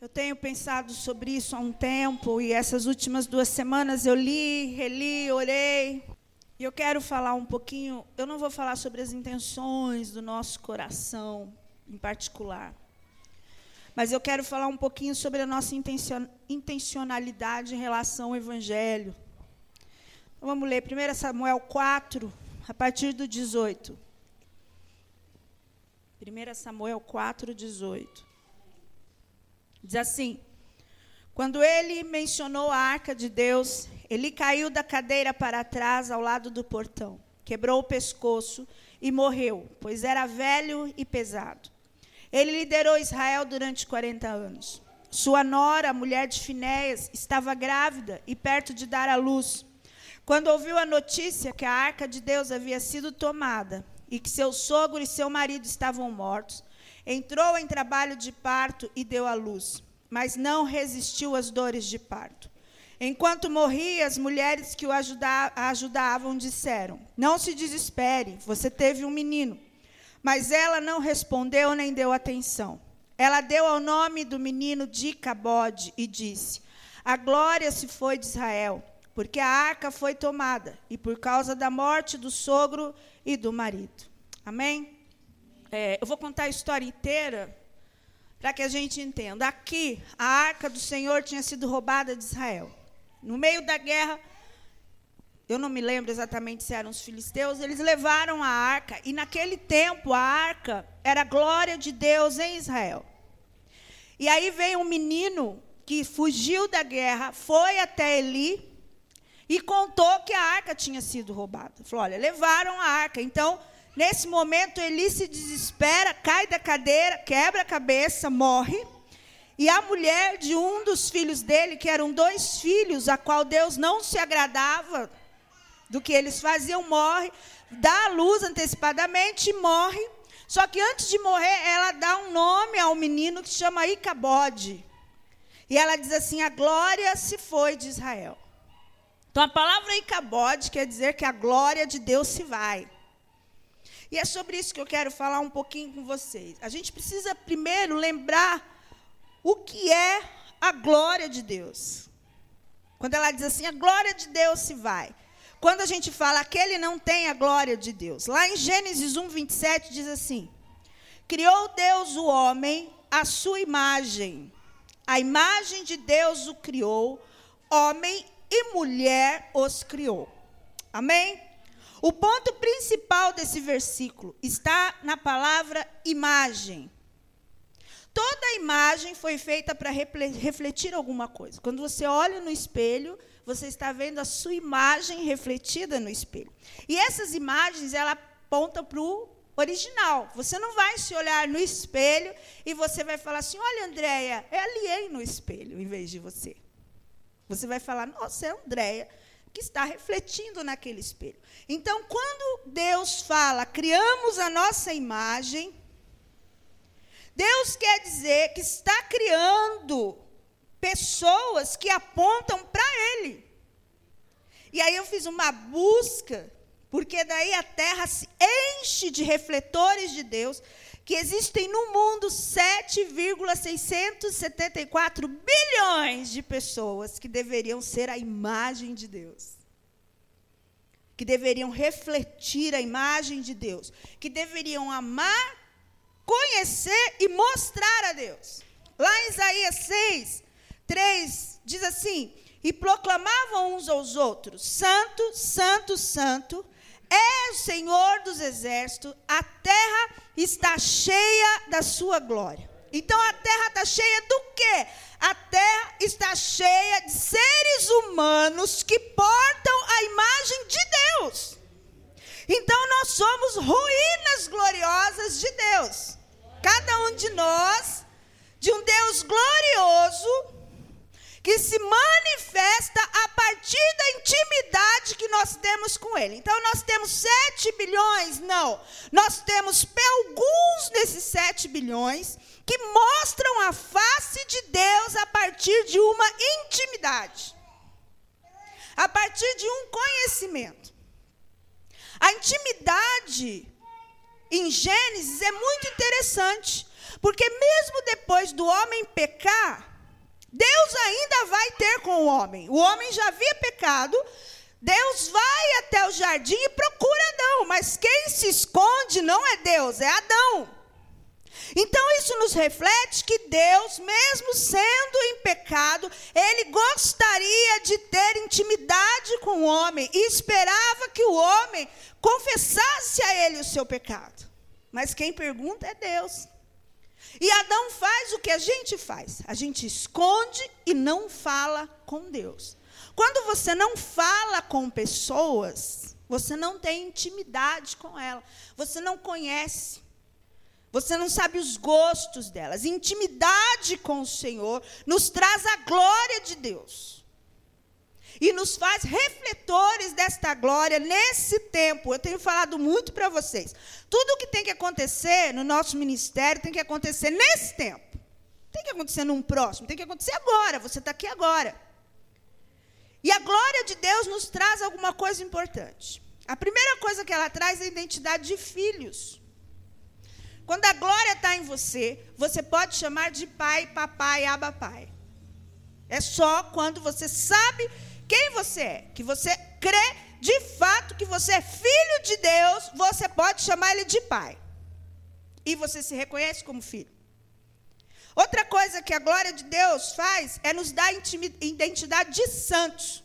Eu tenho pensado sobre isso há um tempo e essas últimas duas semanas eu li, reli, orei. E eu quero falar um pouquinho, eu não vou falar sobre as intenções do nosso coração em particular. Mas eu quero falar um pouquinho sobre a nossa intencionalidade em relação ao evangelho. Então, vamos ler 1 Samuel 4, a partir do 18. 1 Samuel 4, 18. Diz assim: Quando ele mencionou a arca de Deus, ele caiu da cadeira para trás ao lado do portão, quebrou o pescoço e morreu, pois era velho e pesado. Ele liderou Israel durante 40 anos. Sua nora, a mulher de Finéias, estava grávida e perto de dar à luz. Quando ouviu a notícia que a arca de Deus havia sido tomada e que seu sogro e seu marido estavam mortos, Entrou em trabalho de parto e deu à luz, mas não resistiu às dores de parto. Enquanto morria, as mulheres que o ajudavam disseram: Não se desespere, você teve um menino. Mas ela não respondeu nem deu atenção. Ela deu ao nome do menino de Cabode e disse: A glória se foi de Israel, porque a arca foi tomada, e por causa da morte do sogro e do marido. Amém? É, eu vou contar a história inteira para que a gente entenda. Aqui, a arca do Senhor tinha sido roubada de Israel. No meio da guerra, eu não me lembro exatamente se eram os filisteus, eles levaram a arca, e naquele tempo a arca era a glória de Deus em Israel. E aí veio um menino que fugiu da guerra, foi até Eli e contou que a arca tinha sido roubada. Falou: olha, levaram a arca. Então, Nesse momento, Eli se desespera, cai da cadeira, quebra a cabeça, morre. E a mulher de um dos filhos dele, que eram dois filhos, a qual Deus não se agradava do que eles faziam, morre, dá a luz antecipadamente e morre. Só que antes de morrer, ela dá um nome ao menino que chama Icabode. E ela diz assim: a glória se foi de Israel. Então a palavra Icabode quer dizer que a glória de Deus se vai. E é sobre isso que eu quero falar um pouquinho com vocês. A gente precisa primeiro lembrar o que é a glória de Deus. Quando ela diz assim, a glória de Deus se vai. Quando a gente fala aquele não tem a glória de Deus. Lá em Gênesis 1, 27 diz assim: Criou Deus o homem à sua imagem. A imagem de Deus o criou, homem e mulher os criou. Amém? O ponto principal desse versículo está na palavra imagem. Toda imagem foi feita para refletir alguma coisa. Quando você olha no espelho, você está vendo a sua imagem refletida no espelho. E essas imagens, ela apontam para o original. Você não vai se olhar no espelho e você vai falar assim: olha, Andréia, é aliei no espelho, em vez de você. Você vai falar, nossa, é Andréia que está refletindo naquele espelho. Então, quando Deus fala, criamos a nossa imagem, Deus quer dizer que está criando pessoas que apontam para Ele. E aí eu fiz uma busca, porque daí a terra se enche de refletores de Deus, que existem no mundo 7,674 bilhões de pessoas que deveriam ser a imagem de Deus. Que deveriam refletir a imagem de Deus, que deveriam amar, conhecer e mostrar a Deus. Lá em Isaías 6, 3, diz assim: E proclamavam uns aos outros: Santo, Santo, Santo é o Senhor dos exércitos, a terra está cheia da sua glória. Então a terra está cheia do quê? A terra está cheia de seres humanos que portam a imagem de Deus. Então nós somos ruínas gloriosas de Deus. Cada um de nós, de um Deus glorioso, que se manifesta Ele. Então, nós temos 7 bilhões? Não. Nós temos alguns desses 7 bilhões que mostram a face de Deus a partir de uma intimidade, a partir de um conhecimento. A intimidade em Gênesis é muito interessante, porque mesmo depois do homem pecar, Deus ainda vai ter com o homem. O homem já havia pecado. Deus vai até o jardim e procura Adão, mas quem se esconde não é Deus, é Adão. Então isso nos reflete que Deus, mesmo sendo em pecado, ele gostaria de ter intimidade com o homem e esperava que o homem confessasse a ele o seu pecado. Mas quem pergunta é Deus. E Adão faz o que a gente faz. A gente esconde e não fala com Deus. Quando você não fala com pessoas, você não tem intimidade com ela. Você não conhece. Você não sabe os gostos delas. Intimidade com o Senhor nos traz a glória de Deus. E nos faz refletores desta glória nesse tempo. Eu tenho falado muito para vocês. Tudo o que tem que acontecer no nosso ministério tem que acontecer nesse tempo. Tem que acontecer num próximo, tem que acontecer agora. Você está aqui agora. E a glória de Deus nos traz alguma coisa importante. A primeira coisa que ela traz é a identidade de filhos. Quando a glória está em você, você pode chamar de pai, papai, aba, pai. É só quando você sabe quem você é, que você crê de fato que você é filho de Deus, você pode chamar ele de pai. E você se reconhece como filho. Outra coisa que a glória de Deus faz é nos dar identidade de santos.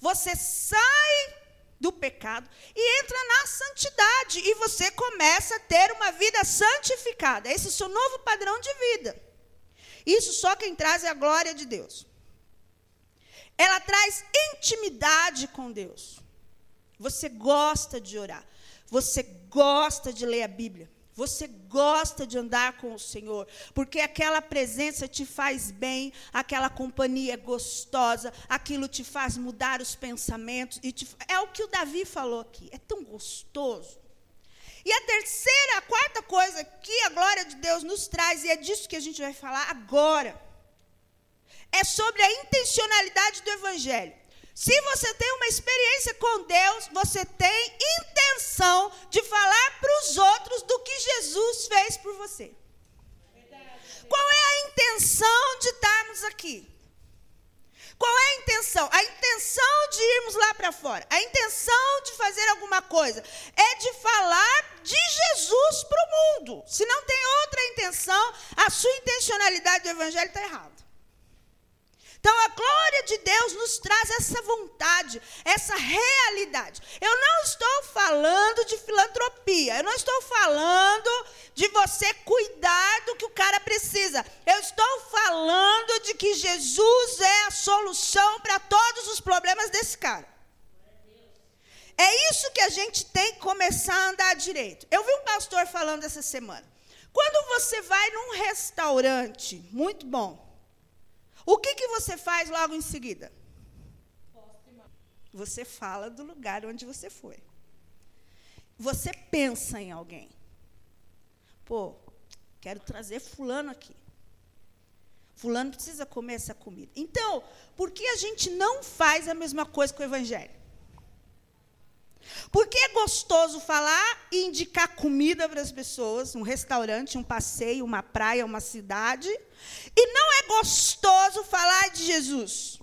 Você sai do pecado e entra na santidade. E você começa a ter uma vida santificada. Esse é o seu novo padrão de vida. Isso só quem traz é a glória de Deus. Ela traz intimidade com Deus. Você gosta de orar. Você gosta de ler a Bíblia. Você gosta de andar com o Senhor, porque aquela presença te faz bem, aquela companhia é gostosa, aquilo te faz mudar os pensamentos. E te, é o que o Davi falou aqui, é tão gostoso. E a terceira, a quarta coisa que a glória de Deus nos traz, e é disso que a gente vai falar agora, é sobre a intencionalidade do Evangelho. Se você tem uma experiência com Deus, você tem intenção de falar para os outros do que Jesus fez por você. Qual é a intenção de estarmos aqui? Qual é a intenção? A intenção de irmos lá para fora, a intenção de fazer alguma coisa, é de falar de Jesus para o mundo. Se não tem outra intenção, a sua intencionalidade do evangelho está errada. Então a glória de Deus nos traz essa vontade, essa realidade. Eu não estou falando de filantropia, eu não estou falando de você cuidar do que o cara precisa. Eu estou falando de que Jesus é a solução para todos os problemas desse cara. É isso que a gente tem que começar a andar direito. Eu vi um pastor falando essa semana. Quando você vai num restaurante muito bom, o que, que você faz logo em seguida? Você fala do lugar onde você foi. Você pensa em alguém. Pô, quero trazer fulano aqui. Fulano precisa comer essa comida. Então, por que a gente não faz a mesma coisa com o evangelho? Porque é gostoso falar e indicar comida para as pessoas, um restaurante, um passeio, uma praia, uma cidade, e não é gostoso falar de Jesus.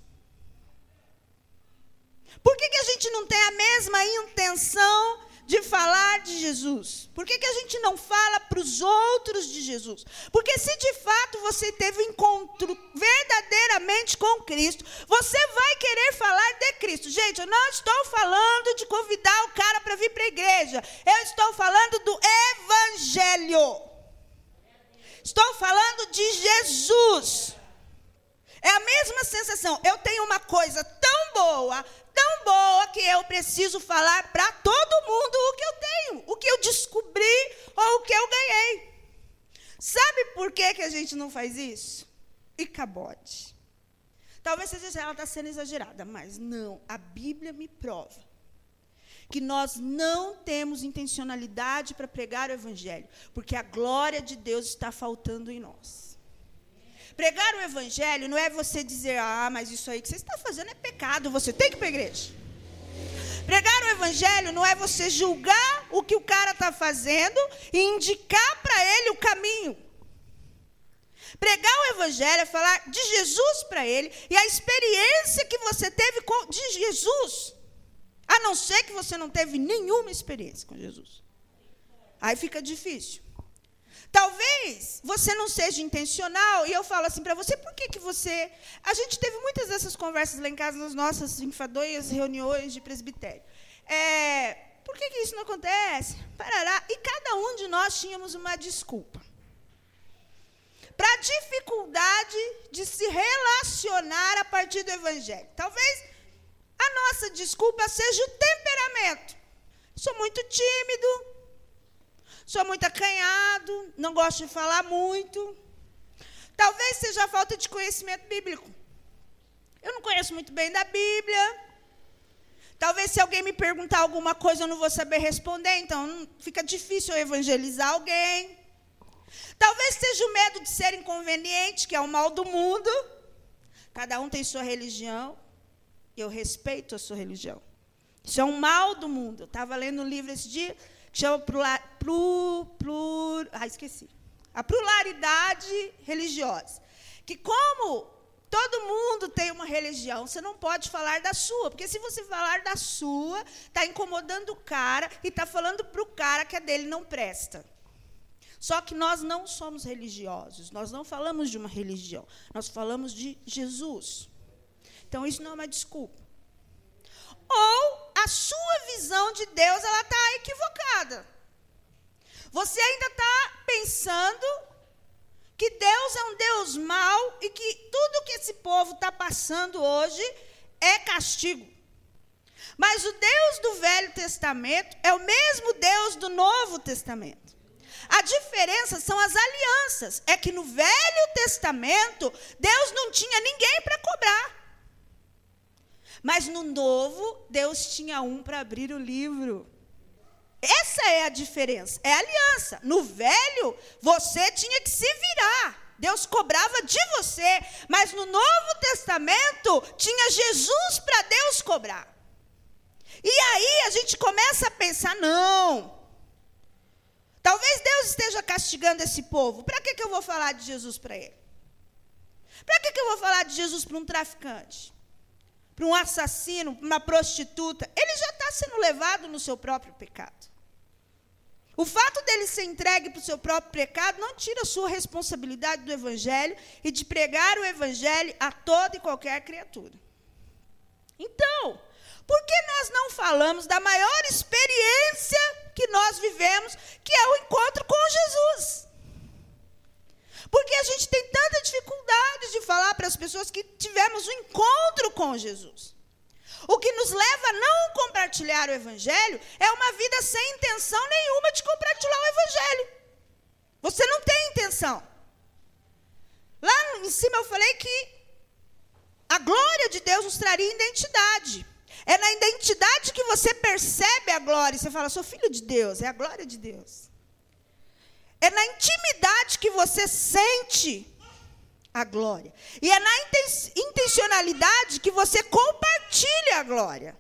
Por que, que a gente não tem a mesma intenção de falar de Jesus? Por que, que a gente não fala para os outros de Jesus? Porque se de fato você teve encontro verdadeiramente com Cristo, você vai querer falar de Cristo. Gente, eu não estou falando de convidar o cara para vir para a igreja. Eu estou falando do Evangelho. Estou falando de Jesus. É a mesma sensação. Eu tenho uma coisa tão boa, tão boa, que eu preciso falar para todo mundo o que eu tenho, o que eu descobri ou o que eu ganhei. Sabe por que, que a gente não faz isso? E cabote. Talvez seja ela está sendo exagerada, mas não. A Bíblia me prova que nós não temos intencionalidade para pregar o Evangelho, porque a glória de Deus está faltando em nós. Pregar o Evangelho não é você dizer, ah, mas isso aí que você está fazendo é pecado, você tem que ir para a igreja. Pregar o Evangelho não é você julgar o que o cara está fazendo e indicar para ele o caminho. Pregar o evangelho é falar de Jesus para ele e a experiência que você teve com de Jesus. A não ser que você não teve nenhuma experiência com Jesus. Aí fica difícil. Talvez você não seja intencional, e eu falo assim para você, por que, que você. A gente teve muitas dessas conversas lá em casa, nas nossas enfadonhas reuniões de presbitério. É, por que, que isso não acontece? Parará. E cada um de nós tínhamos uma desculpa. Para a dificuldade de se relacionar a partir do Evangelho. Talvez a nossa desculpa seja o temperamento. Sou muito tímido, sou muito acanhado, não gosto de falar muito. Talvez seja a falta de conhecimento bíblico. Eu não conheço muito bem da Bíblia. Talvez se alguém me perguntar alguma coisa eu não vou saber responder, então fica difícil eu evangelizar alguém. Talvez seja o medo de ser inconveniente, que é o mal do mundo. Cada um tem sua religião. Eu respeito a sua religião. Isso é um mal do mundo. Eu estava lendo um livro esse dia que chama Plur, plur, ah, esqueci. A pluralidade religiosa. Que como todo mundo tem uma religião, você não pode falar da sua, porque se você falar da sua, está incomodando o cara e está falando para o cara que a dele não presta. Só que nós não somos religiosos, nós não falamos de uma religião, nós falamos de Jesus. Então isso não é uma desculpa ou a sua visão de Deus ela está equivocada. Você ainda está pensando que Deus é um Deus mau e que tudo que esse povo está passando hoje é castigo. Mas o Deus do Velho Testamento é o mesmo Deus do Novo Testamento. A diferença são as alianças. É que no Velho Testamento, Deus não tinha ninguém para cobrar. Mas no novo, Deus tinha um para abrir o livro. Essa é a diferença, é a aliança. No velho, você tinha que se virar. Deus cobrava de você, mas no Novo Testamento tinha Jesus para Deus cobrar. E aí a gente começa a pensar: não, talvez Deus esteja castigando esse povo. Para que, que eu vou falar de Jesus para ele? Para que, que eu vou falar de Jesus para um traficante? Para um assassino, para uma prostituta, ele já está sendo levado no seu próprio pecado. O fato dele ser entregue para o seu próprio pecado não tira a sua responsabilidade do Evangelho e de pregar o Evangelho a toda e qualquer criatura. Então, por que nós não falamos da maior experiência que nós vivemos, que é o encontro com Jesus? Porque a gente tem tanta dificuldade de falar para as pessoas que tivemos um encontro com Jesus. O que nos leva a não compartilhar o Evangelho é uma vida sem intenção nenhuma de compartilhar o Evangelho. Você não tem intenção. Lá em cima eu falei que a glória de Deus nos traria identidade. É na identidade que você percebe a glória. Você fala, sou filho de Deus, é a glória de Deus. É na intimidade que você sente a glória. E é na intencionalidade que você compartilha a glória.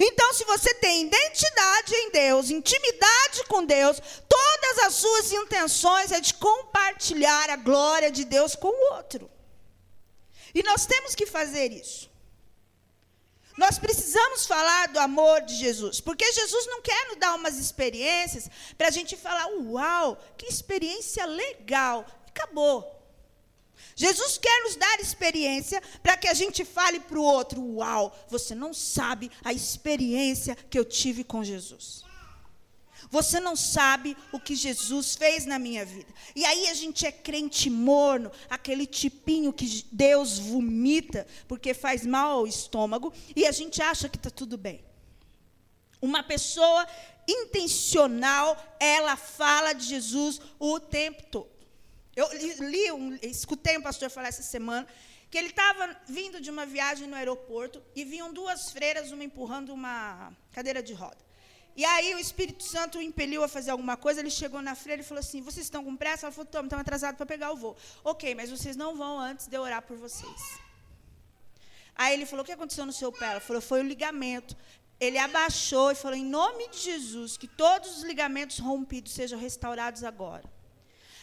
Então, se você tem identidade em Deus, intimidade com Deus, todas as suas intenções é de compartilhar a glória de Deus com o outro. E nós temos que fazer isso. Nós precisamos falar do amor de Jesus, porque Jesus não quer nos dar umas experiências para a gente falar, uau, que experiência legal. Acabou. Jesus quer nos dar experiência para que a gente fale para o outro: Uau, você não sabe a experiência que eu tive com Jesus. Você não sabe o que Jesus fez na minha vida. E aí a gente é crente morno, aquele tipinho que Deus vomita porque faz mal ao estômago, e a gente acha que está tudo bem. Uma pessoa intencional, ela fala de Jesus o tempo todo. Eu li, um, escutei um pastor falar essa semana que ele estava vindo de uma viagem no aeroporto e vinham duas freiras, uma empurrando uma cadeira de roda. E aí o Espírito Santo o impeliu a fazer alguma coisa, ele chegou na freira e falou assim, vocês estão com pressa? Ela falou, estamos atrasados para pegar o voo. Ok, mas vocês não vão antes de eu orar por vocês. Aí ele falou, o que aconteceu no seu pé? Ela falou, foi o ligamento. Ele abaixou e falou, em nome de Jesus, que todos os ligamentos rompidos sejam restaurados agora.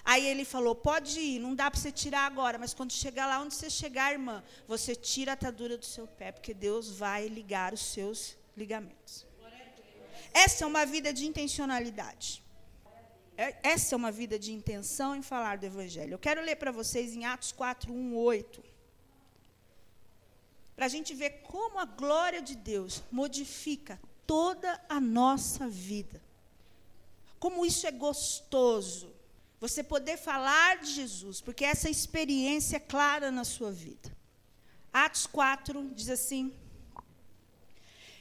Aí ele falou: pode ir, não dá para você tirar agora, mas quando chegar lá onde você chegar, irmã, você tira a atadura do seu pé, porque Deus vai ligar os seus ligamentos. Essa é uma vida de intencionalidade. É, essa é uma vida de intenção em falar do Evangelho. Eu quero ler para vocês em Atos 4, 1, 8. Para a gente ver como a glória de Deus modifica toda a nossa vida. Como isso é gostoso. Você poder falar de Jesus, porque essa experiência é clara na sua vida. Atos 4 diz assim: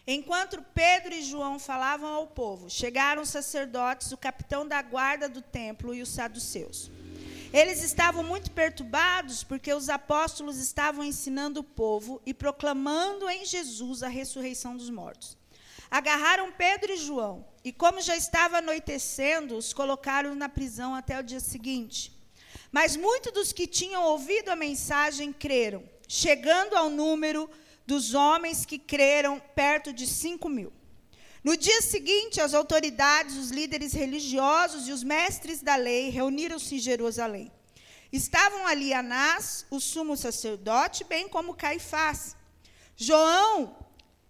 Enquanto Pedro e João falavam ao povo, chegaram os sacerdotes, o capitão da guarda do templo e os saduceus. Eles estavam muito perturbados porque os apóstolos estavam ensinando o povo e proclamando em Jesus a ressurreição dos mortos. Agarraram Pedro e João e, como já estava anoitecendo, os colocaram na prisão até o dia seguinte. Mas muitos dos que tinham ouvido a mensagem creram, chegando ao número dos homens que creram, perto de cinco mil. No dia seguinte, as autoridades, os líderes religiosos e os mestres da lei reuniram-se em Jerusalém. Estavam ali Anás, o sumo sacerdote, bem como Caifás. João,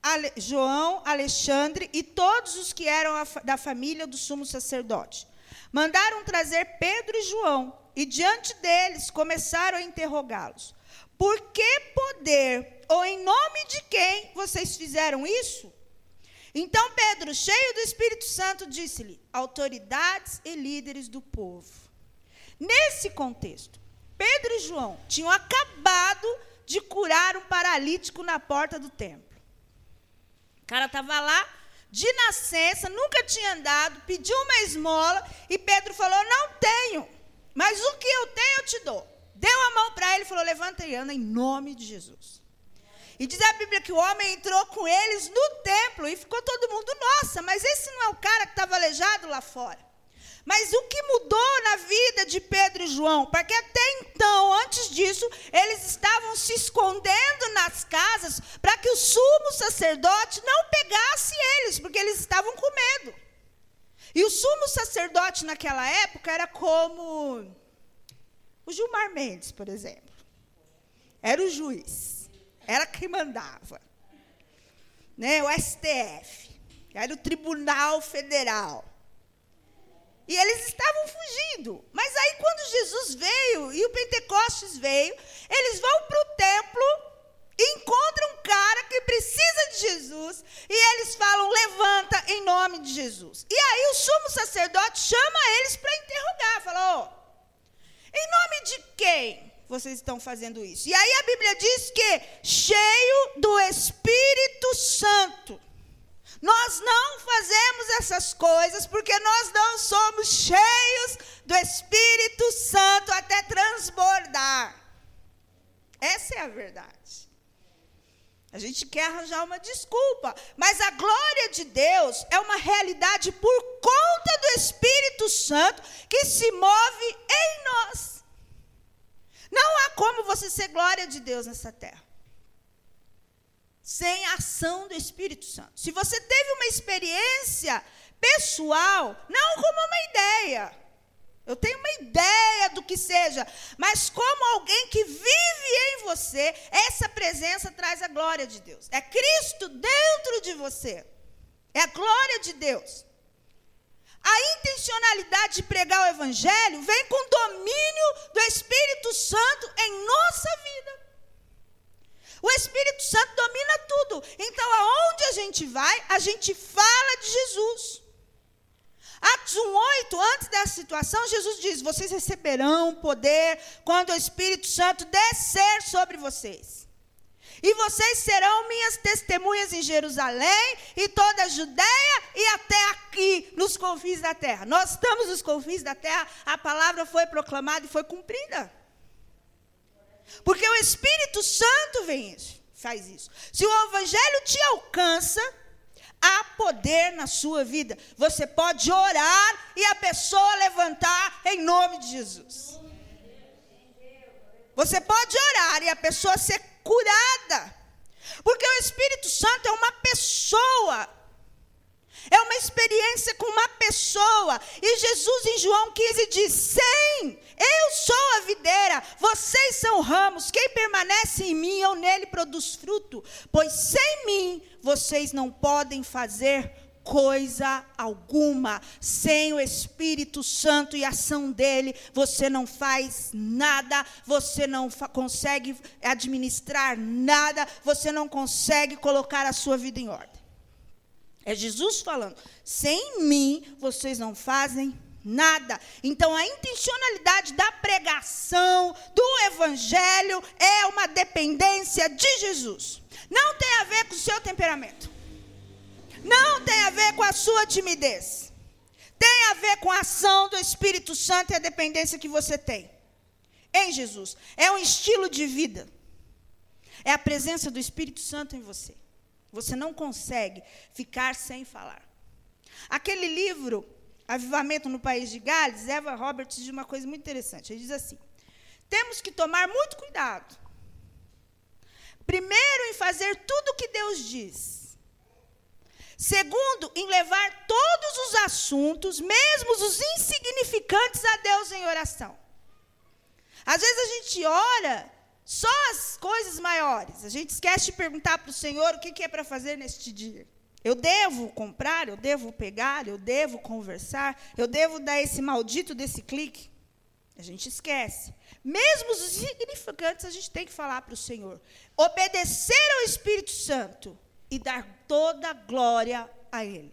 Ale, João, Alexandre e todos os que eram a, da família do sumo sacerdote. Mandaram trazer Pedro e João, e diante deles começaram a interrogá-los. Por que poder ou em nome de quem vocês fizeram isso? Então Pedro, cheio do Espírito Santo, disse-lhe: autoridades e líderes do povo. Nesse contexto, Pedro e João tinham acabado de curar um paralítico na porta do templo. O cara estava lá, de nascença, nunca tinha andado, pediu uma esmola e Pedro falou: Não tenho, mas o que eu tenho eu te dou. Deu a mão para ele e falou: Levanta e anda em nome de Jesus. E diz a Bíblia que o homem entrou com eles no templo e ficou todo mundo, nossa, mas esse não é o cara que estava aleijado lá fora. Mas o que mudou na vida de Pedro e João? Porque até então, antes disso, eles estavam se escondendo nas casas para que o sumo sacerdote não pegasse eles, porque eles estavam com medo. E o sumo sacerdote naquela época era como o Gilmar Mendes, por exemplo. Era o juiz. Era quem mandava. Né? O STF. Era o Tribunal Federal. E eles estavam fugindo. Mas aí, quando Jesus veio e o Pentecostes veio, eles vão para o templo encontram um cara que precisa de Jesus. E eles falam: levanta em nome de Jesus. E aí, o sumo sacerdote chama eles para interrogar. Falou: oh, em nome de quem? vocês estão fazendo isso. E aí a Bíblia diz que cheio do Espírito Santo. Nós não fazemos essas coisas porque nós não somos cheios do Espírito Santo até transbordar. Essa é a verdade. A gente quer arranjar uma desculpa, mas a glória de Deus é uma realidade por conta do Espírito Santo que se move em nós. Não há como você ser glória de Deus nessa terra. Sem a ação do Espírito Santo. Se você teve uma experiência pessoal, não como uma ideia. Eu tenho uma ideia do que seja, mas como alguém que vive em você, essa presença traz a glória de Deus. É Cristo dentro de você. É a glória de Deus. A intencionalidade de pregar o Evangelho vem com domínio do Espírito Santo em nossa vida. O Espírito Santo domina tudo. Então, aonde a gente vai, a gente fala de Jesus. Atos 1,8, antes dessa situação, Jesus diz: Vocês receberão poder quando o Espírito Santo descer sobre vocês. E vocês serão minhas testemunhas em Jerusalém e toda a Judéia e até aqui, nos confins da terra. Nós estamos nos confins da terra, a palavra foi proclamada e foi cumprida. Porque o Espírito Santo vem isso, faz isso. Se o Evangelho te alcança, há poder na sua vida. Você pode orar e a pessoa levantar em nome de Jesus. Você pode orar e a pessoa ser curada. Porque o Espírito Santo é uma pessoa. É uma experiência com uma pessoa. E Jesus em João 15 diz: Sim, eu sou a videira, vocês são ramos. Quem permanece em mim, eu nele produz fruto. Pois sem mim vocês não podem fazer coisa alguma. Sem o Espírito Santo e ação dele, você não faz nada, você não consegue administrar nada, você não consegue colocar a sua vida em ordem. É Jesus falando: sem mim vocês não fazem nada. Então a intencionalidade da pregação do evangelho é uma dependência de Jesus. Não tem a ver com o seu temperamento. Não tem a ver com a sua timidez. Tem a ver com a ação do Espírito Santo e a dependência que você tem em Jesus. É um estilo de vida. É a presença do Espírito Santo em você. Você não consegue ficar sem falar. Aquele livro, Avivamento no País de Gales, Eva Roberts diz uma coisa muito interessante. Ele diz assim: temos que tomar muito cuidado. Primeiro, em fazer tudo o que Deus diz. Segundo, em levar todos os assuntos, mesmo os insignificantes, a Deus em oração. Às vezes a gente ora só as coisas maiores. A gente esquece de perguntar para o Senhor o que, é para fazer neste dia. Eu devo comprar, eu devo pegar, eu devo conversar, eu devo dar esse maldito desse clique. A gente esquece. Mesmo os insignificantes, a gente tem que falar para o Senhor. Obedecer ao Espírito Santo e dar toda a glória a Ele.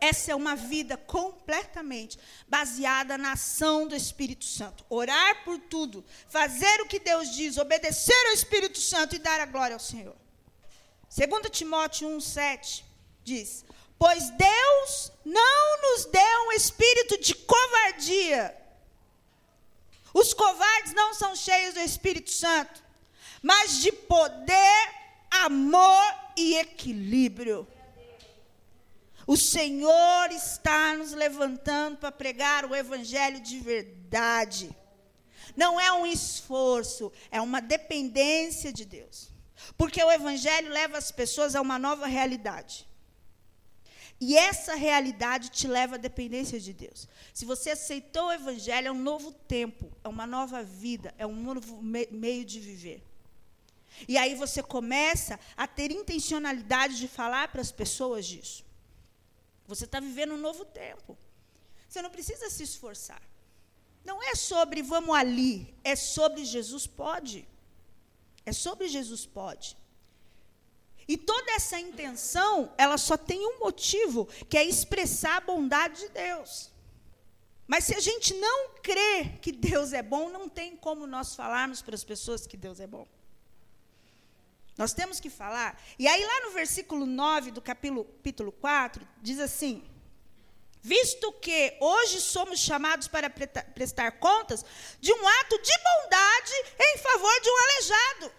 Essa é uma vida completamente baseada na ação do Espírito Santo. Orar por tudo, fazer o que Deus diz, obedecer ao Espírito Santo e dar a glória ao Senhor. 2 Timóteo 1,7 diz: Pois Deus não nos deu um espírito de covardia. Os covardes não são cheios do Espírito Santo, mas de poder, amor e equilíbrio. O Senhor está nos levantando para pregar o Evangelho de verdade. Não é um esforço, é uma dependência de Deus. Porque o Evangelho leva as pessoas a uma nova realidade. E essa realidade te leva à dependência de Deus. Se você aceitou o Evangelho, é um novo tempo, é uma nova vida, é um novo me meio de viver. E aí você começa a ter intencionalidade de falar para as pessoas disso. Você está vivendo um novo tempo. Você não precisa se esforçar. Não é sobre vamos ali, é sobre Jesus pode. É sobre Jesus pode. E toda essa intenção, ela só tem um motivo, que é expressar a bondade de Deus. Mas se a gente não crê que Deus é bom, não tem como nós falarmos para as pessoas que Deus é bom. Nós temos que falar. E aí, lá no versículo 9 do capítulo, capítulo 4, diz assim: Visto que hoje somos chamados para prestar contas de um ato de bondade em favor de um aleijado,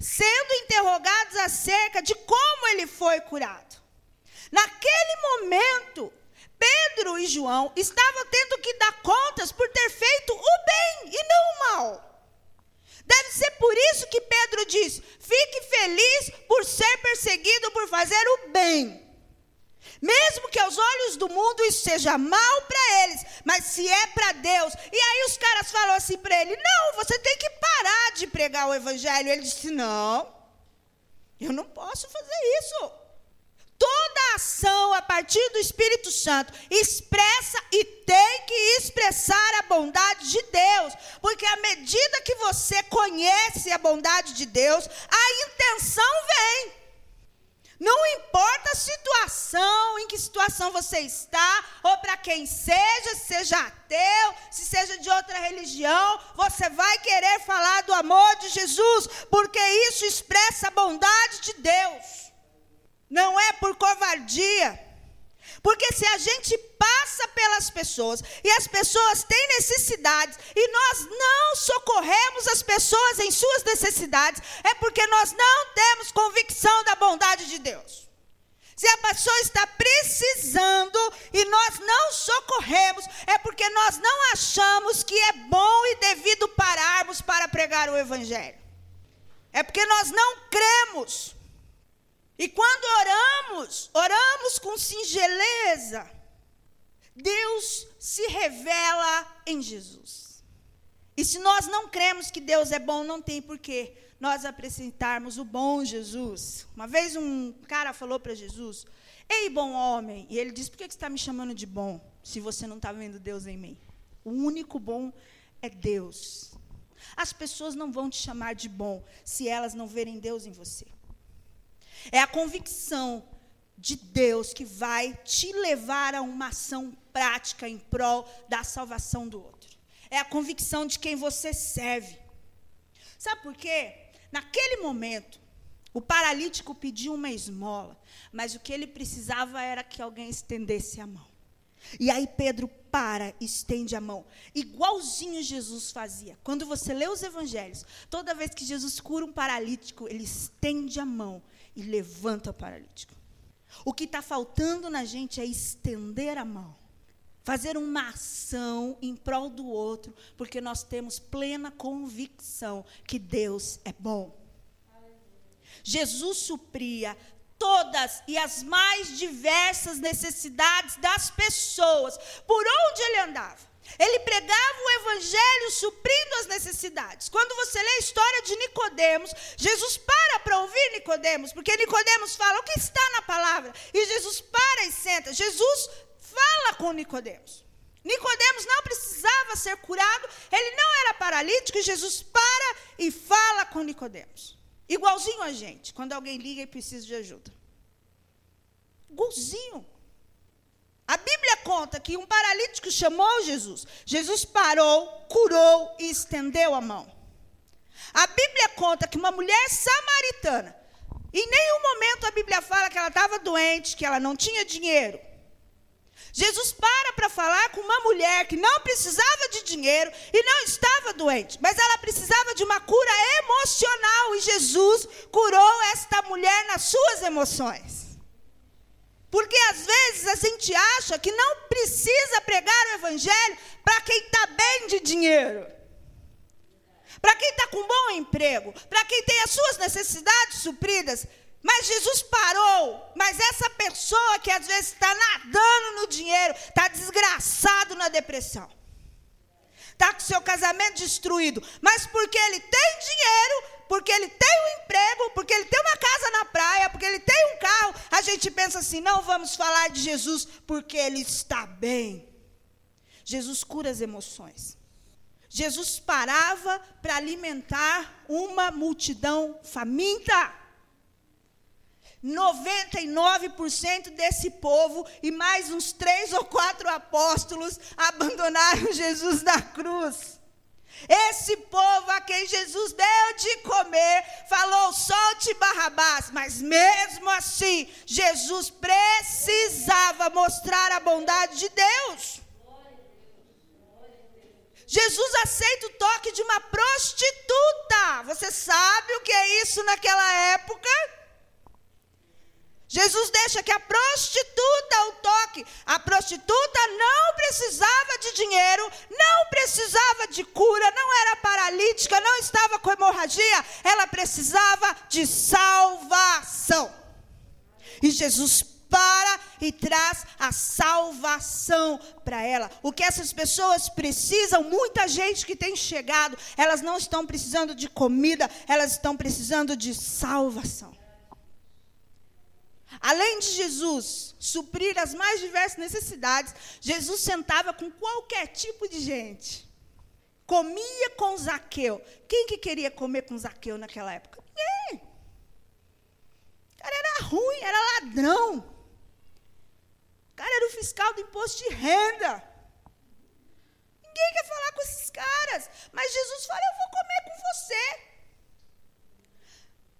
sendo interrogados acerca de como ele foi curado. Naquele momento, Pedro e João estavam tendo que dar contas por ter feito o bem e não o mal. Deve ser por isso que Pedro diz: fique feliz por ser perseguido por fazer o bem. Mesmo que aos olhos do mundo isso seja mal para eles, mas se é para Deus. E aí os caras falam assim para ele: não, você tem que parar de pregar o evangelho. Ele disse: não, eu não posso fazer isso. Toda ação a partir do Espírito Santo expressa e tem que expressar a bondade de Deus, porque à medida que você conhece a bondade de Deus, a intenção vem. Não importa a situação, em que situação você está, ou para quem seja, se seja ateu, se seja de outra religião, você vai querer falar do amor de Jesus, porque isso expressa a bondade de Deus não é por covardia. Porque se a gente passa pelas pessoas e as pessoas têm necessidades e nós não socorremos as pessoas em suas necessidades, é porque nós não temos convicção da bondade de Deus. Se a pessoa está precisando e nós não socorremos, é porque nós não achamos que é bom e devido pararmos para pregar o Evangelho. É porque nós não cremos. E quando oramos, oramos com singeleza, Deus se revela em Jesus. E se nós não cremos que Deus é bom, não tem porquê nós apresentarmos o bom Jesus. Uma vez um cara falou para Jesus: Ei, bom homem. E ele disse: Por que você está me chamando de bom se você não está vendo Deus em mim? O único bom é Deus. As pessoas não vão te chamar de bom se elas não verem Deus em você. É a convicção de Deus que vai te levar a uma ação prática em prol da salvação do outro. É a convicção de quem você serve. Sabe por quê? Naquele momento, o paralítico pediu uma esmola, mas o que ele precisava era que alguém estendesse a mão. E aí Pedro para, estende a mão, igualzinho Jesus fazia. Quando você lê os evangelhos, toda vez que Jesus cura um paralítico, ele estende a mão e levanta o paralítico. O que está faltando na gente é estender a mão, fazer uma ação em prol do outro, porque nós temos plena convicção que Deus é bom. Jesus supria todas e as mais diversas necessidades das pessoas, por onde ele andava. Ele pregava o evangelho suprindo as necessidades. Quando você lê a história de Nicodemos, Jesus para para ouvir Nicodemos, porque Nicodemos fala o que está na palavra, e Jesus para e senta. Jesus fala com Nicodemos. Nicodemos não precisava ser curado, ele não era paralítico, e Jesus para e fala com Nicodemos. Igualzinho a gente, quando alguém liga e precisa de ajuda. Igualzinho. A Bíblia conta que um paralítico chamou Jesus. Jesus parou, curou e estendeu a mão. A Bíblia conta que uma mulher samaritana, em nenhum momento a Bíblia fala que ela estava doente, que ela não tinha dinheiro. Jesus para para falar com uma mulher que não precisava de dinheiro e não estava doente, mas ela precisava de uma cura emocional e Jesus curou esta mulher nas suas emoções. Porque às vezes a gente acha que não precisa pregar o evangelho para quem está bem de dinheiro. Para quem está com bom emprego, para quem tem as suas necessidades supridas. Mas Jesus parou. Mas essa pessoa que às vezes está nadando no dinheiro, está desgraçado na depressão. Está com seu casamento destruído. Mas porque ele tem dinheiro, porque ele tem um emprego, porque ele tem uma casa na praia, porque ele tem um carro, a gente pensa assim: não vamos falar de Jesus porque ele está bem. Jesus cura as emoções. Jesus parava para alimentar uma multidão faminta. 99% desse povo e mais uns três ou quatro apóstolos abandonaram Jesus na cruz. Esse povo a quem Jesus deu de comer falou: solte Barrabás. Mas mesmo assim, Jesus precisava mostrar a bondade de Deus. Jesus aceita o toque de uma prostituta. Você sabe o que é isso naquela época? Jesus deixa que a prostituta o toque. A prostituta não precisava de dinheiro, não precisava de cura, não era paralítica, não estava com hemorragia, ela precisava de salvação. E Jesus para e traz a salvação para ela. O que essas pessoas precisam, muita gente que tem chegado, elas não estão precisando de comida, elas estão precisando de salvação. Além de Jesus suprir as mais diversas necessidades, Jesus sentava com qualquer tipo de gente. Comia com Zaqueu. Quem que queria comer com Zaqueu naquela época? Ninguém. O cara era ruim, era ladrão. O cara era o fiscal do imposto de renda. Ninguém quer falar com esses caras. Mas Jesus fala: Eu vou comer com você.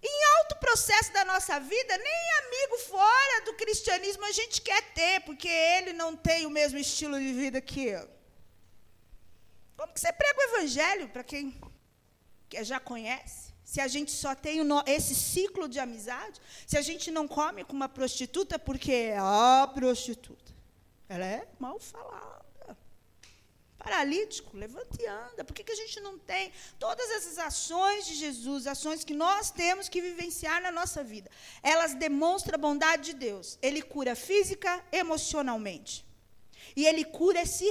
Em alto processo da nossa vida, nem amigo fora do cristianismo a gente quer ter, porque ele não tem o mesmo estilo de vida que eu. Como que você prega o evangelho para quem já conhece? Se a gente só tem esse ciclo de amizade, se a gente não come com uma prostituta porque é a prostituta, ela é mal falada. Paralítico, levanta e anda. Por que, que a gente não tem todas essas ações de Jesus, ações que nós temos que vivenciar na nossa vida? Elas demonstram a bondade de Deus. Ele cura física, emocionalmente. E ele cura se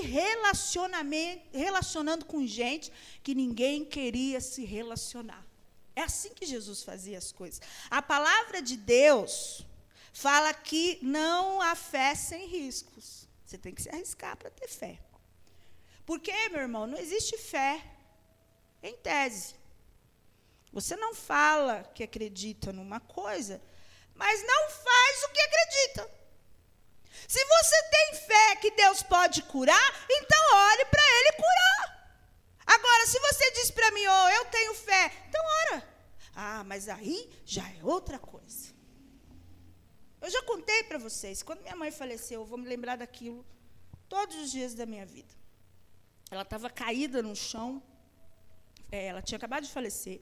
relacionando com gente que ninguém queria se relacionar. É assim que Jesus fazia as coisas. A palavra de Deus fala que não há fé sem riscos. Você tem que se arriscar para ter fé. Porque, meu irmão, não existe fé em tese. Você não fala que acredita numa coisa, mas não faz o que acredita. Se você tem fé que Deus pode curar, então ore para Ele curar. Agora, se você diz para mim, oh, eu tenho fé, então ora. Ah, mas aí já é outra coisa. Eu já contei para vocês, quando minha mãe faleceu, eu vou me lembrar daquilo todos os dias da minha vida. Ela estava caída no chão, é, ela tinha acabado de falecer.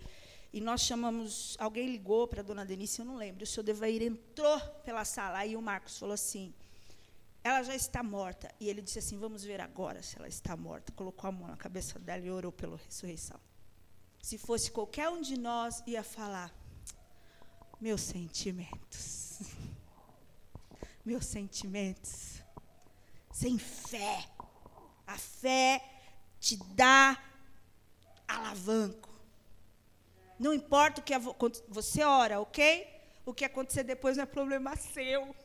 E nós chamamos, alguém ligou para a dona Denise, eu não lembro, o senhor Devair entrou pela sala, aí o Marcos falou assim, ela já está morta. E ele disse assim: Vamos ver agora se ela está morta. Colocou a mão na cabeça dela e orou pela ressurreição. Se fosse qualquer um de nós, ia falar: Meus sentimentos. Meus sentimentos. Sem fé. A fé te dá alavanco. Não importa o que você ora, ok? O que acontecer depois não é problema seu.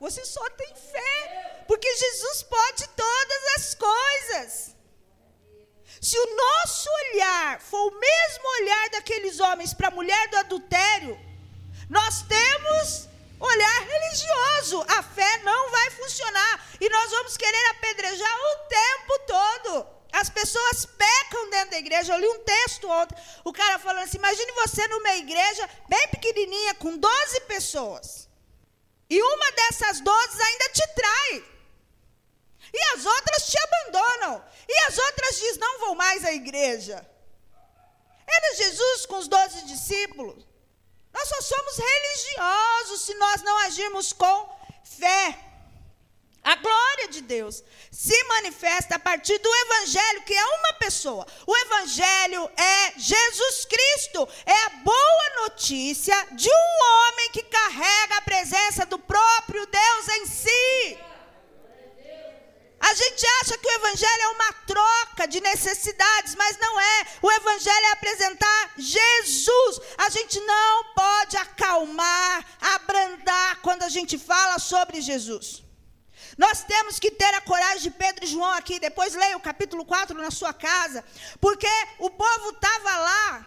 Você só tem fé, porque Jesus pode todas as coisas. Se o nosso olhar for o mesmo olhar daqueles homens para a mulher do adultério, nós temos olhar religioso. A fé não vai funcionar. E nós vamos querer apedrejar o tempo todo. As pessoas pecam dentro da igreja. Eu li um texto ontem, o cara falando assim: imagine você numa igreja bem pequenininha, com 12 pessoas. E uma dessas dozes ainda te trai. E as outras te abandonam. E as outras diz: não vou mais à igreja. Era Jesus com os doze discípulos. Nós só somos religiosos se nós não agirmos com fé. A glória de Deus se manifesta a partir do Evangelho, que é uma pessoa. O Evangelho é Jesus Cristo, é a boa notícia de um homem que carrega a presença do próprio Deus em si. A gente acha que o Evangelho é uma troca de necessidades, mas não é. O Evangelho é apresentar Jesus. A gente não pode acalmar, abrandar quando a gente fala sobre Jesus. Nós temos que ter a coragem de Pedro e João aqui. Depois leia o capítulo 4 na sua casa. Porque o povo estava lá.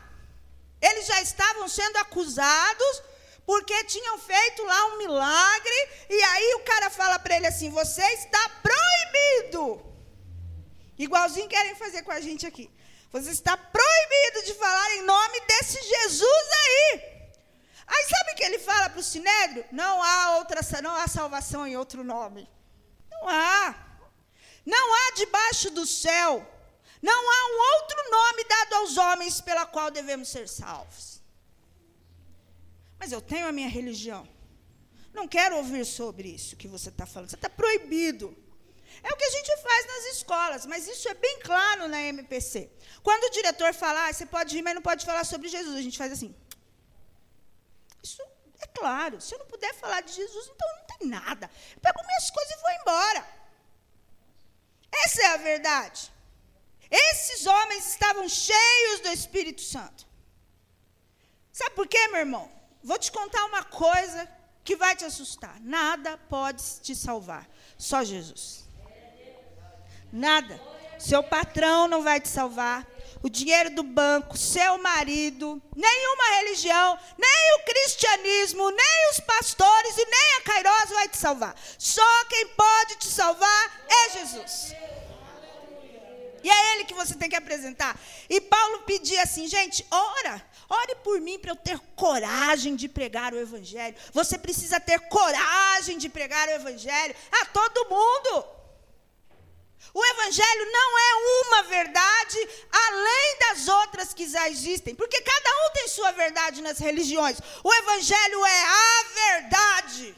Eles já estavam sendo acusados porque tinham feito lá um milagre. E aí o cara fala para ele assim: Você está proibido. Igualzinho querem fazer com a gente aqui. Você está proibido de falar em nome desse Jesus aí. Aí sabe o que ele fala para o Sinédrio? Não há outra, não há salvação em outro nome. Não há. Não há debaixo do céu. Não há um outro nome dado aos homens pela qual devemos ser salvos. Mas eu tenho a minha religião. Não quero ouvir sobre isso que você está falando. Você está proibido. É o que a gente faz nas escolas, mas isso é bem claro na MPC. Quando o diretor falar, ah, você pode ir, mas não pode falar sobre Jesus, a gente faz assim. Isso é claro. Se eu não puder falar de Jesus, então não tem nada. Eu pego minhas coisas e vou embora. Essa é a verdade. Esses homens estavam cheios do Espírito Santo. Sabe por quê, meu irmão? Vou te contar uma coisa que vai te assustar. Nada pode te salvar, só Jesus. Nada. Seu patrão não vai te salvar o dinheiro do banco, seu marido, nenhuma religião, nem o cristianismo, nem os pastores e nem a Kairos vai te salvar. Só quem pode te salvar é Jesus. E é Ele que você tem que apresentar. E Paulo pedia assim, gente, ora, ore por mim para eu ter coragem de pregar o Evangelho. Você precisa ter coragem de pregar o Evangelho a todo mundo. O Evangelho não é uma verdade além das outras que já existem, porque cada um tem sua verdade nas religiões. O Evangelho é a verdade.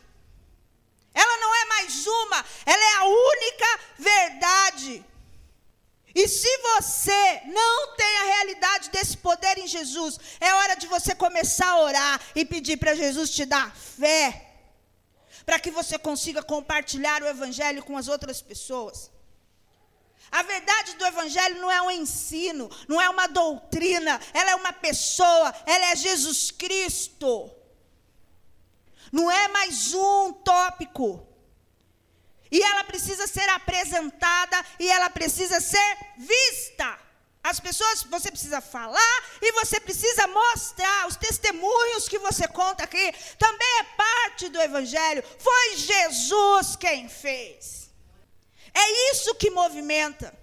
Ela não é mais uma, ela é a única verdade. E se você não tem a realidade desse poder em Jesus, é hora de você começar a orar e pedir para Jesus te dar fé, para que você consiga compartilhar o Evangelho com as outras pessoas. A verdade do Evangelho não é um ensino, não é uma doutrina, ela é uma pessoa, ela é Jesus Cristo. Não é mais um tópico. E ela precisa ser apresentada e ela precisa ser vista. As pessoas, você precisa falar e você precisa mostrar. Os testemunhos que você conta aqui também é parte do Evangelho. Foi Jesus quem fez. É isso que movimenta.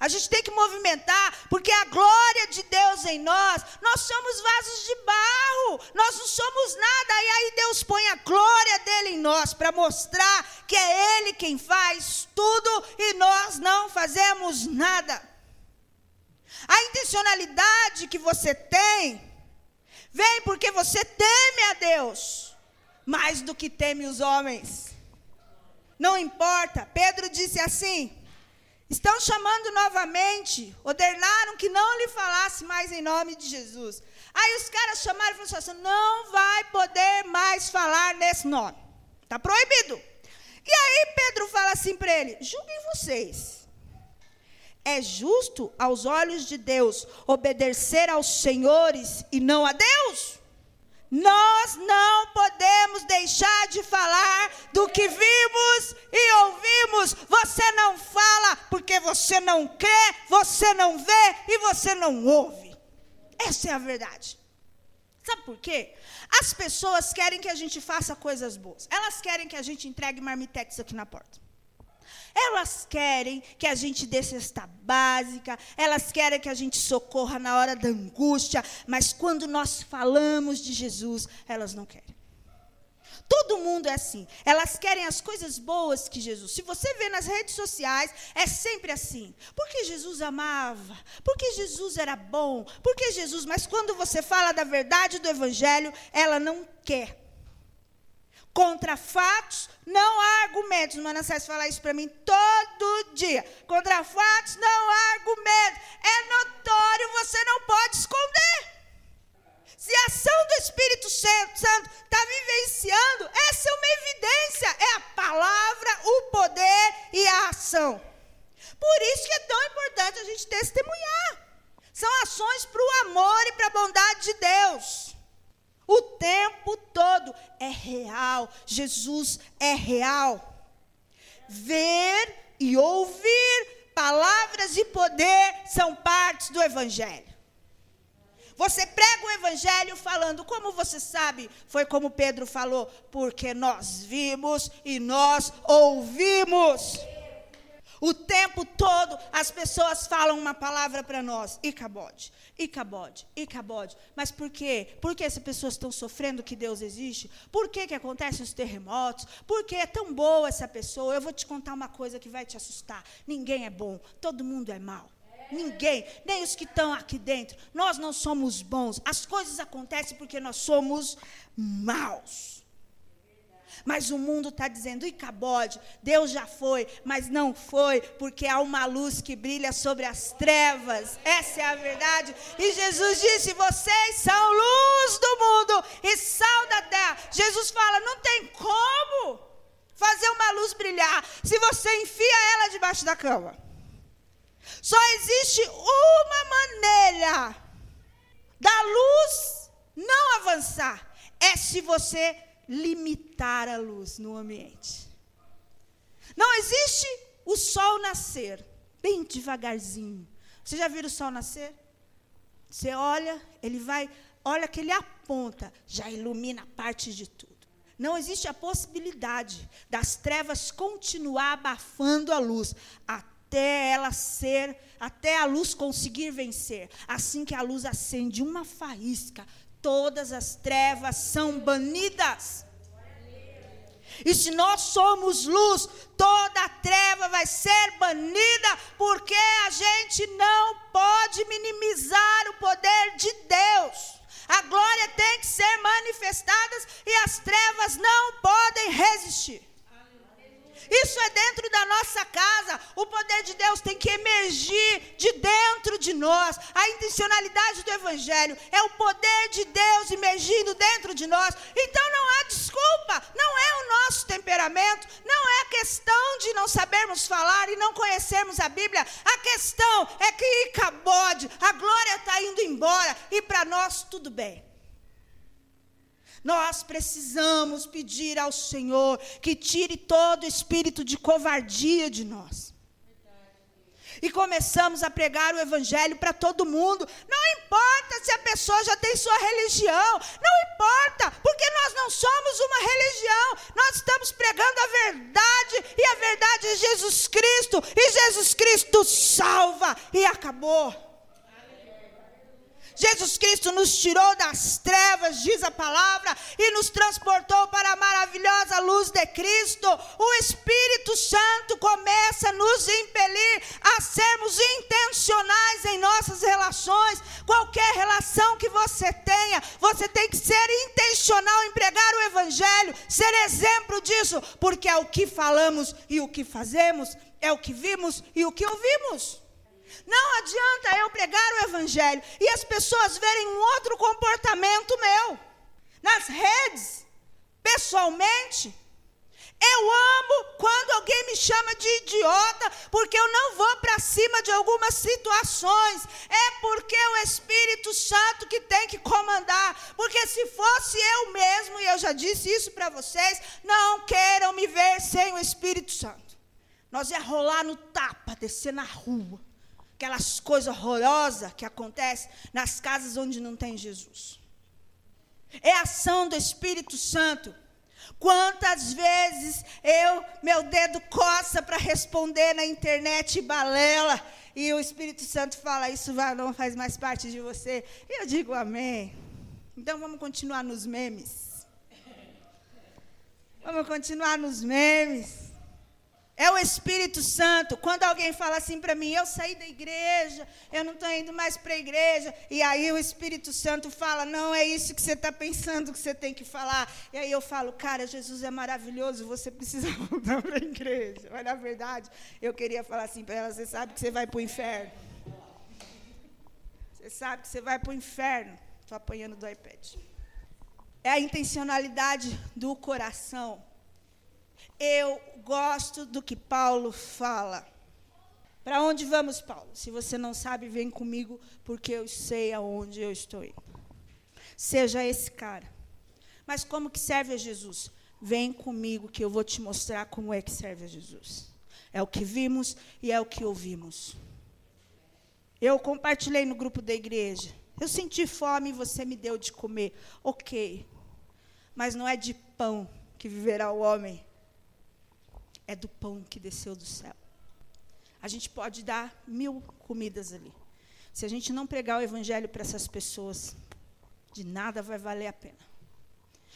A gente tem que movimentar, porque a glória de Deus em nós, nós somos vasos de barro, nós não somos nada, e aí Deus põe a glória dele em nós para mostrar que é Ele quem faz tudo e nós não fazemos nada. A intencionalidade que você tem, vem porque você teme a Deus, mais do que teme os homens. Não importa, Pedro disse assim: Estão chamando novamente, ordenaram que não lhe falasse mais em nome de Jesus. Aí os caras chamaram e falaram assim: não vai poder mais falar nesse nome. Está proibido. E aí Pedro fala assim para ele: julguem vocês. É justo aos olhos de Deus obedecer aos senhores e não a Deus? Nós não podemos deixar de falar do que vimos e ouvimos. Você não fala porque você não crê, você não vê e você não ouve. Essa é a verdade. Sabe por quê? As pessoas querem que a gente faça coisas boas. Elas querem que a gente entregue marmitex aqui na porta. Elas querem que a gente dê cesta básica, elas querem que a gente socorra na hora da angústia, mas quando nós falamos de Jesus, elas não querem. Todo mundo é assim. Elas querem as coisas boas que Jesus. Se você vê nas redes sociais, é sempre assim. Porque Jesus amava, porque Jesus era bom, porque Jesus. Mas quando você fala da verdade do Evangelho, ela não quer contra fatos, não há argumentos. Manassés fala isso para mim todo dia. Contra fatos, não há argumentos. É notório, você não pode esconder. Se a ação do Espírito Santo está vivenciando, essa é uma evidência. É a palavra, o poder e a ação. Por isso que é tão importante a gente testemunhar. São ações para o amor e para a bondade de Deus. O tempo todo é real. Jesus é real. Ver e ouvir palavras e poder são partes do Evangelho. Você prega o Evangelho falando, como você sabe, foi como Pedro falou, porque nós vimos e nós ouvimos. O tempo todo as pessoas falam uma palavra para nós, Icabode, Icabode, Icabode. Mas por quê? Por que essas pessoas estão sofrendo que Deus existe? Por que, que acontecem os terremotos? Por que é tão boa essa pessoa? Eu vou te contar uma coisa que vai te assustar. Ninguém é bom, todo mundo é mau. Ninguém, nem os que estão aqui dentro. Nós não somos bons. As coisas acontecem porque nós somos maus. Mas o mundo está dizendo, e cabode, Deus já foi, mas não foi, porque há uma luz que brilha sobre as trevas. Essa é a verdade. E Jesus disse: vocês são luz do mundo e sal da terra. Jesus fala: não tem como fazer uma luz brilhar se você enfia ela debaixo da cama. Só existe uma maneira da luz não avançar: é se você limitar a luz no ambiente. Não existe o sol nascer bem devagarzinho. Você já viu o sol nascer? Você olha, ele vai, olha que ele aponta, já ilumina parte de tudo. Não existe a possibilidade das trevas continuar abafando a luz até ela ser, até a luz conseguir vencer. Assim que a luz acende uma faísca, todas as trevas são banidas. E se nós somos luz, toda a treva vai ser banida, porque a gente não pode minimizar o poder de Deus. A glória tem que ser manifestada e as trevas não podem resistir. Isso é dentro da nossa casa. O poder de Deus tem que emergir de dentro de nós. A intencionalidade do Evangelho é o poder de Deus emergindo dentro de nós. Então não há desculpa, não é o nosso temperamento, não é a questão de não sabermos falar e não conhecermos a Bíblia. A questão é que Icabode, a glória está indo embora e para nós tudo bem. Nós precisamos pedir ao Senhor que tire todo espírito de covardia de nós. E começamos a pregar o Evangelho para todo mundo. Não importa se a pessoa já tem sua religião. Não importa, porque nós não somos uma religião. Nós estamos pregando a verdade. E a verdade é Jesus Cristo. E Jesus Cristo salva. E acabou. Jesus Cristo nos tirou das trevas, diz a palavra, e nos transportou para a maravilhosa luz de Cristo. O Espírito Santo começa a nos impelir a sermos intencionais em nossas relações. Qualquer relação que você tenha, você tem que ser intencional em pregar o Evangelho, ser exemplo disso, porque é o que falamos e o que fazemos, é o que vimos e o que ouvimos. Não adianta eu pregar o evangelho e as pessoas verem um outro comportamento meu. Nas redes, pessoalmente, eu amo quando alguém me chama de idiota, porque eu não vou para cima de algumas situações. É porque é o Espírito Santo que tem que comandar. Porque se fosse eu mesmo, e eu já disse isso para vocês, não queiram me ver sem o Espírito Santo. Nós ia rolar no tapa, descer na rua aquelas coisas horrorosas que acontecem nas casas onde não tem Jesus. É ação do Espírito Santo. Quantas vezes eu, meu dedo coça para responder na internet balela, e o Espírito Santo fala, isso não faz mais parte de você. E eu digo amém. Então vamos continuar nos memes. Vamos continuar nos memes. É o Espírito Santo. Quando alguém fala assim para mim, eu saí da igreja, eu não estou indo mais para a igreja, e aí o Espírito Santo fala, não é isso que você está pensando que você tem que falar. E aí eu falo, cara, Jesus é maravilhoso, você precisa voltar para a igreja. Mas na verdade, eu queria falar assim para ela, você sabe que você vai para o inferno. Você sabe que você vai para o inferno. Estou apanhando do iPad. É a intencionalidade do coração eu gosto do que Paulo fala. Para onde vamos, Paulo? Se você não sabe, vem comigo, porque eu sei aonde eu estou indo. Seja esse cara. Mas como que serve a Jesus? Vem comigo que eu vou te mostrar como é que serve a Jesus. É o que vimos e é o que ouvimos. Eu compartilhei no grupo da igreja. Eu senti fome e você me deu de comer. Ok. Mas não é de pão que viverá o homem, é do pão que desceu do céu. A gente pode dar mil comidas ali. Se a gente não pregar o evangelho para essas pessoas, de nada vai valer a pena.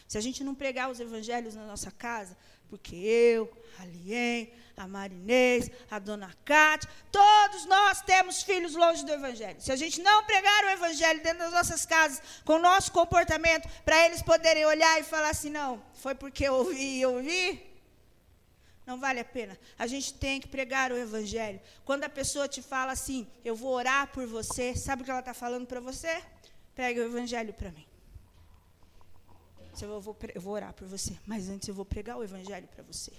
Se a gente não pregar os evangelhos na nossa casa, porque eu, a Lien, a Marinês, a dona Cátia, todos nós temos filhos longe do evangelho. Se a gente não pregar o evangelho dentro das nossas casas, com o nosso comportamento, para eles poderem olhar e falar assim, não, foi porque eu ouvi e ouvi, não vale a pena. A gente tem que pregar o Evangelho. Quando a pessoa te fala assim, eu vou orar por você, sabe o que ela está falando para você? Pregue o Evangelho para mim. Eu vou, eu vou orar por você, mas antes eu vou pregar o Evangelho para você.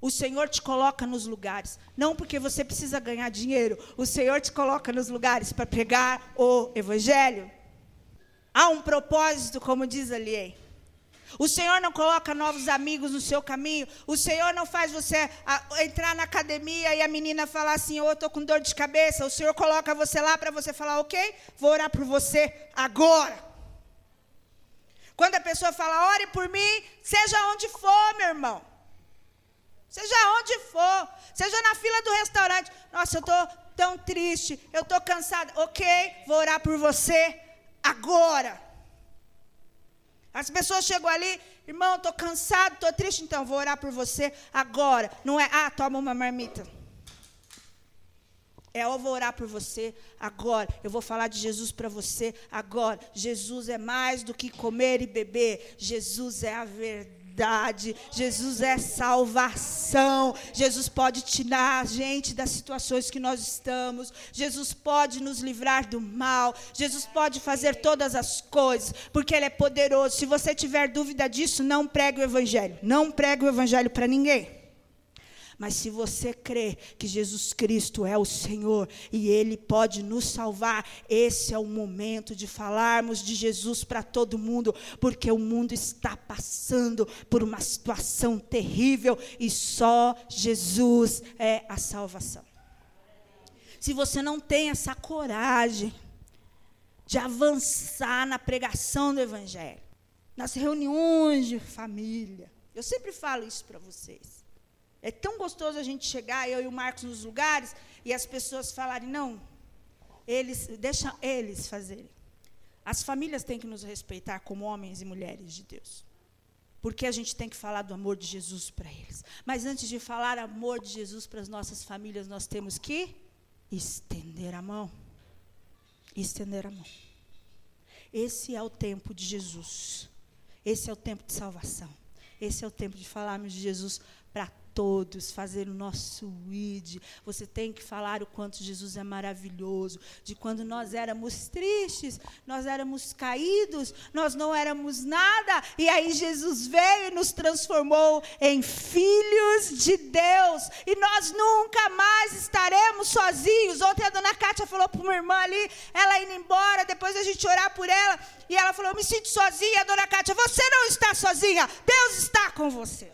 O Senhor te coloca nos lugares, não porque você precisa ganhar dinheiro, o Senhor te coloca nos lugares para pregar o Evangelho. Há um propósito, como diz ali. O Senhor não coloca novos amigos no seu caminho. O Senhor não faz você entrar na academia e a menina falar assim: oh, eu estou com dor de cabeça. O Senhor coloca você lá para você falar: ok, vou orar por você agora. Quando a pessoa fala: ore por mim, seja onde for, meu irmão. Seja onde for. Seja na fila do restaurante. Nossa, eu estou tão triste. Eu estou cansada. Ok, vou orar por você agora. As pessoas chegam ali, irmão, estou cansado, estou triste, então vou orar por você agora. Não é, ah, toma uma marmita. É, eu vou orar por você agora. Eu vou falar de Jesus para você agora. Jesus é mais do que comer e beber. Jesus é a verdade Jesus é salvação. Jesus pode tirar a gente das situações que nós estamos. Jesus pode nos livrar do mal. Jesus pode fazer todas as coisas, porque Ele é poderoso. Se você tiver dúvida disso, não pregue o Evangelho. Não pregue o Evangelho para ninguém. Mas se você crê que Jesus Cristo é o Senhor e Ele pode nos salvar, esse é o momento de falarmos de Jesus para todo mundo, porque o mundo está passando por uma situação terrível e só Jesus é a salvação. Se você não tem essa coragem de avançar na pregação do Evangelho, nas reuniões de família, eu sempre falo isso para vocês. É tão gostoso a gente chegar, eu e o Marcos, nos lugares, e as pessoas falarem, não, eles, deixa eles fazerem. As famílias têm que nos respeitar como homens e mulheres de Deus. Porque a gente tem que falar do amor de Jesus para eles. Mas antes de falar amor de Jesus para as nossas famílias, nós temos que estender a mão. Estender a mão. Esse é o tempo de Jesus. Esse é o tempo de salvação. Esse é o tempo de falarmos de Jesus para todos, fazer o nosso id. Você tem que falar o quanto Jesus é maravilhoso, de quando nós éramos tristes, nós éramos caídos, nós não éramos nada, e aí Jesus veio e nos transformou em filhos de Deus, e nós nunca mais estaremos sozinhos. Ontem a dona Kátia falou para uma irmã ali, ela indo embora, depois a gente orar por ela, e ela falou: Eu me sinto sozinha, dona Kátia, você não está sozinha, Deus está com você.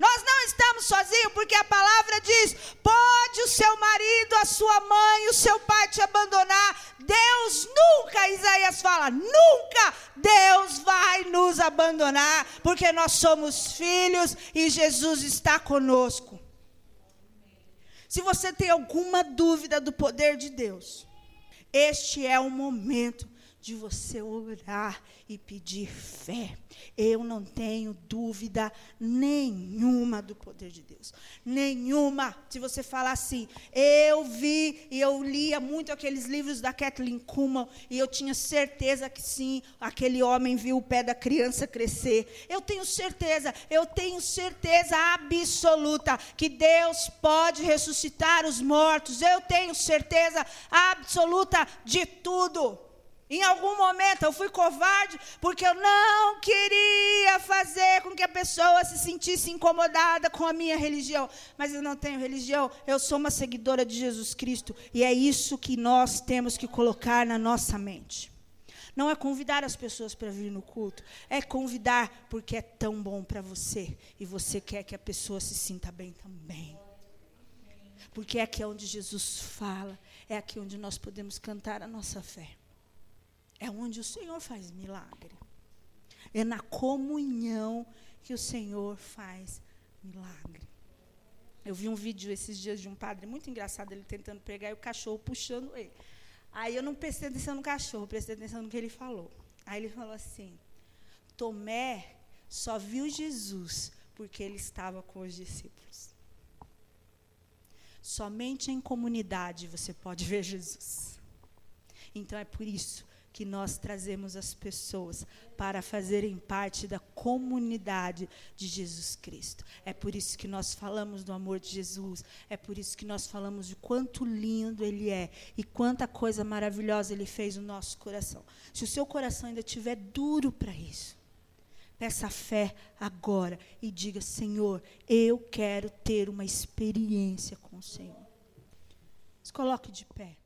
Nós não estamos sozinhos, porque a palavra diz: pode o seu marido, a sua mãe, o seu pai te abandonar. Deus nunca, Isaías fala, nunca Deus vai nos abandonar, porque nós somos filhos e Jesus está conosco. Se você tem alguma dúvida do poder de Deus, este é o momento de você orar e pedir fé. Eu não tenho dúvida nenhuma do poder de Deus. Nenhuma. Se você falar assim, eu vi e eu lia muito aqueles livros da Kathleen Kuhlman e eu tinha certeza que sim, aquele homem viu o pé da criança crescer. Eu tenho certeza, eu tenho certeza absoluta que Deus pode ressuscitar os mortos. Eu tenho certeza absoluta de tudo. Em algum momento eu fui covarde porque eu não queria fazer com que a pessoa se sentisse incomodada com a minha religião. Mas eu não tenho religião, eu sou uma seguidora de Jesus Cristo e é isso que nós temos que colocar na nossa mente. Não é convidar as pessoas para vir no culto, é convidar porque é tão bom para você e você quer que a pessoa se sinta bem também. Porque é aqui onde Jesus fala, é aqui onde nós podemos cantar a nossa fé. É onde o Senhor faz milagre. É na comunhão que o Senhor faz milagre. Eu vi um vídeo esses dias de um padre muito engraçado, ele tentando pregar e o cachorro puxando ele. Aí eu não prestei atenção no cachorro, prestei atenção no que ele falou. Aí ele falou assim: Tomé só viu Jesus porque ele estava com os discípulos. Somente em comunidade você pode ver Jesus. Então é por isso que nós trazemos as pessoas para fazerem parte da comunidade de Jesus Cristo. É por isso que nós falamos do amor de Jesus, é por isso que nós falamos de quanto lindo ele é e quanta coisa maravilhosa ele fez no nosso coração. Se o seu coração ainda estiver duro para isso, peça fé agora e diga: Senhor, eu quero ter uma experiência com o Senhor. Se coloque de pé.